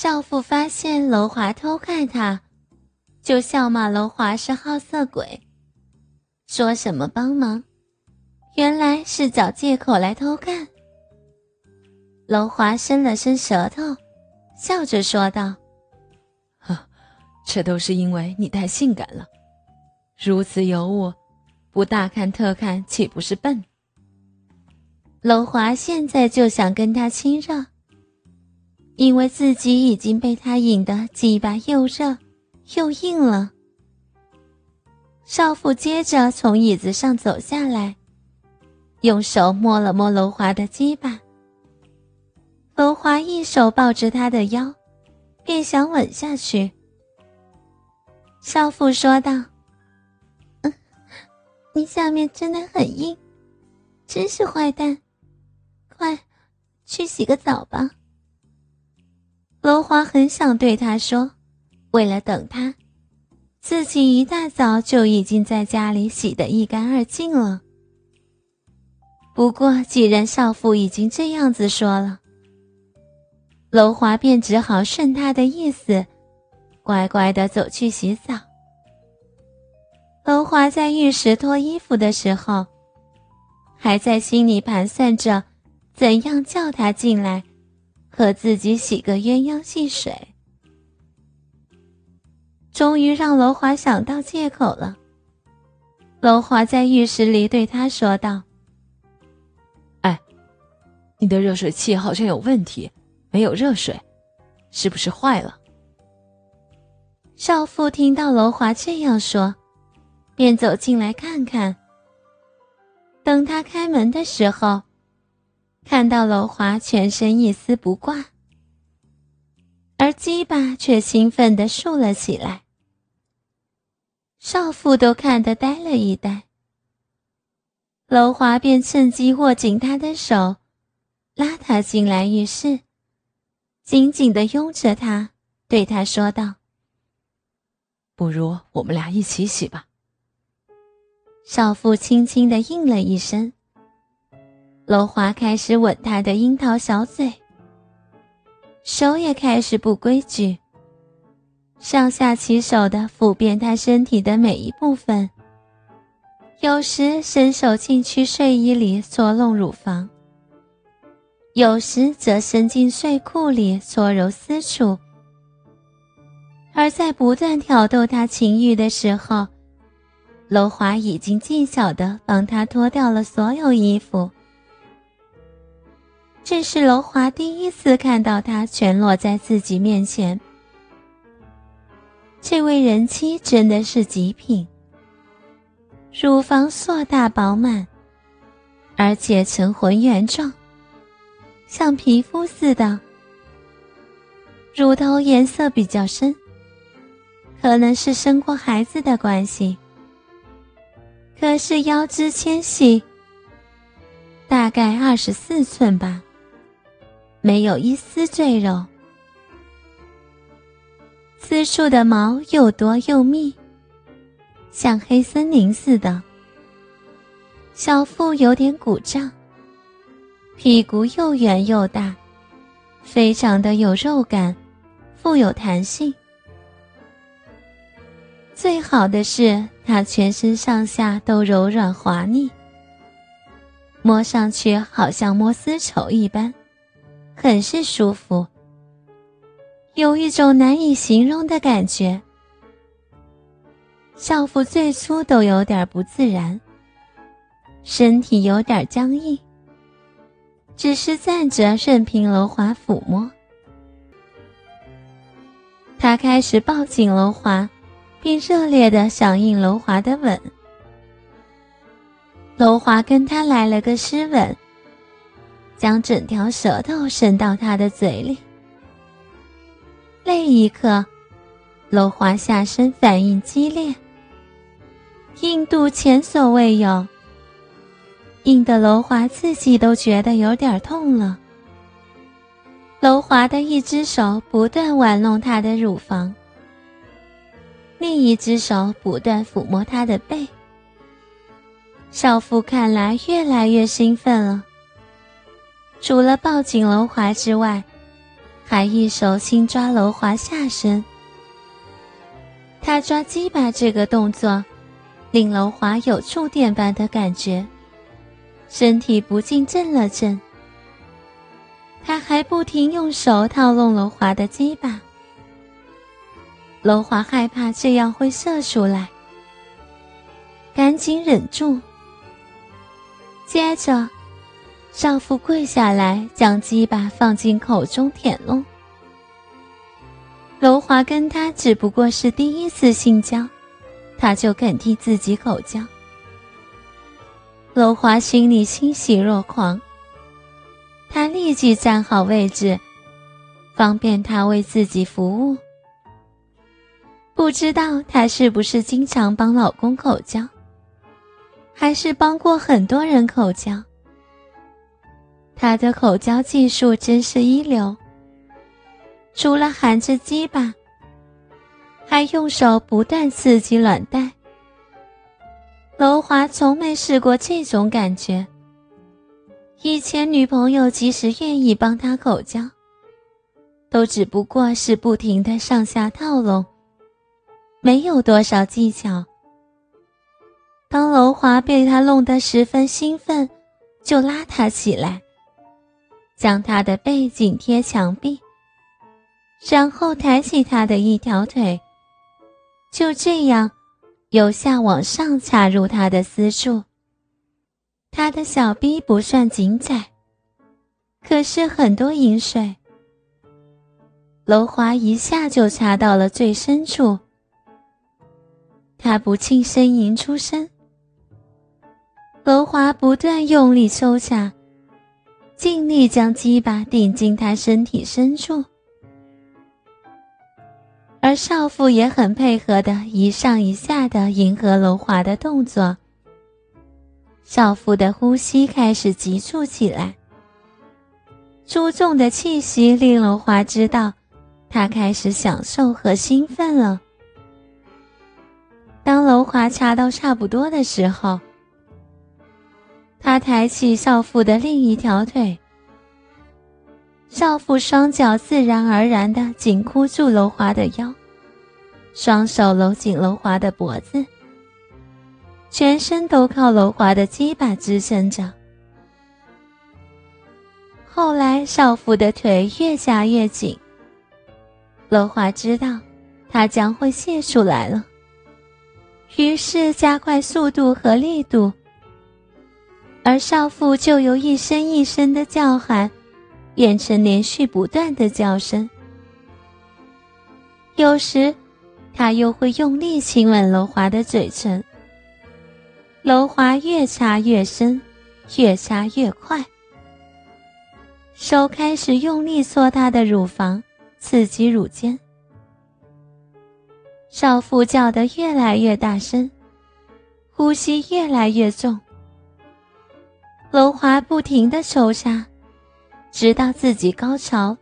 少妇发现楼华偷看她，就笑骂楼华是好色鬼，说什么帮忙，原来是找借口来偷看。楼华伸了伸舌头，笑着说道：“呵，这都是因为你太性感了，如此尤物，不大看特看岂不是笨？”楼华现在就想跟他亲热。因为自己已经被他引得鸡巴又热又硬了。少妇接着从椅子上走下来，用手摸了摸楼华的鸡巴。楼华一手抱着他的腰，便想吻下去。少妇说道：“嗯，你下面真的很硬，真是坏蛋，快去洗个澡吧。”楼华很想对他说：“为了等他，自己一大早就已经在家里洗得一干二净了。”不过，既然少妇已经这样子说了，楼华便只好顺他的意思，乖乖的走去洗澡。楼华在浴室脱衣服的时候，还在心里盘算着怎样叫他进来。和自己洗个鸳鸯戏水，终于让楼华想到借口了。楼华在浴室里对他说道：“哎，你的热水器好像有问题，没有热水，是不是坏了？”少妇听到楼华这样说，便走进来看看。等他开门的时候。看到楼华全身一丝不挂，而鸡巴却兴奋地竖了起来。少妇都看得呆了一呆。楼华便趁机握紧他的手，拉他进来浴室，紧紧地拥着他，对他说道：“不如我们俩一起洗吧。”少妇轻轻地应了一声。楼华开始吻她的樱桃小嘴，手也开始不规矩，上下其手的抚遍她身体的每一部分。有时伸手进去睡衣里搓弄乳房，有时则伸进睡裤里搓揉私处。而在不断挑逗他情欲的时候，楼华已经技巧的帮他脱掉了所有衣服。这是楼华第一次看到他全裸在自己面前。这位人妻真的是极品，乳房硕大饱满，而且呈浑圆状，像皮肤似的。乳头颜色比较深，可能是生过孩子的关系。可是腰肢纤细，大概二十四寸吧。没有一丝赘肉，私处的毛又多又密，像黑森林似的。小腹有点鼓胀，屁股又圆又大，非常的有肉感，富有弹性。最好的是，它全身上下都柔软滑腻，摸上去好像摸丝绸一般。很是舒服，有一种难以形容的感觉。少妇最初都有点不自然，身体有点僵硬，只是站着任凭楼华抚摸。他开始抱紧楼华，并热烈的响应楼华的吻。楼华跟他来了个湿吻。将整条舌头伸到他的嘴里。那一刻，楼华下身反应激烈，硬度前所未有，硬的楼华自己都觉得有点痛了。楼华的一只手不断玩弄他的乳房，另一只手不断抚摸他的背。少妇看来越来越兴奋了。除了抱紧楼华之外，还一手轻抓楼华下身。他抓鸡巴这个动作，令楼华有触电般的感觉，身体不禁震了震。他还不停用手套弄楼华的鸡巴，楼华害怕这样会射出来，赶紧忍住。接着。丈夫跪下来，将鸡巴放进口中舔弄。楼华跟他只不过是第一次性交，他就肯替自己口交。楼华心里欣喜若狂，他立即站好位置，方便他为自己服务。不知道他是不是经常帮老公口交，还是帮过很多人口交。他的口交技术真是一流，除了含着鸡巴，还用手不断刺激卵袋。楼华从没试过这种感觉。以前女朋友即使愿意帮他口交，都只不过是不停的上下套拢，没有多少技巧。当楼华被他弄得十分兴奋，就拉他起来。将他的背紧贴墙壁，然后抬起他的一条腿，就这样由下往上插入他的私处。他的小臂不算紧窄，可是很多饮水。楼华一下就插到了最深处，他不禁呻吟出声。楼华不断用力抽插。尽力将鸡巴顶进他身体深处，而少妇也很配合的一上一下的迎合楼华的动作。少妇的呼吸开始急促起来，出众的气息令楼华知道，他开始享受和兴奋了。当楼华插到差不多的时候。抬起少妇的另一条腿，少妇双脚自然而然的紧箍住楼华的腰，双手搂紧楼华的脖子，全身都靠楼华的鸡巴支撑着。后来，少妇的腿越夹越紧，楼华知道他将会泄出来了，于是加快速度和力度。而少妇就由一声一声的叫喊，变成连续不断的叫声。有时，他又会用力亲吻楼华的嘴唇。楼华越插越深，越插越快，手开始用力搓她的乳房，刺激乳尖。少妇叫得越来越大声，呼吸越来越重。楼华不停的抽插，直到自己高潮，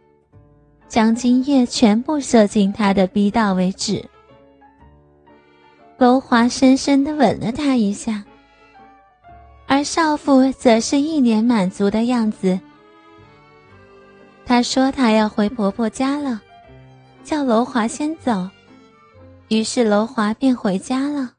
将精液全部射进他的逼道为止。楼华深深的吻了他一下，而少妇则是一脸满足的样子。她说她要回婆婆家了，叫楼华先走，于是楼华便回家了。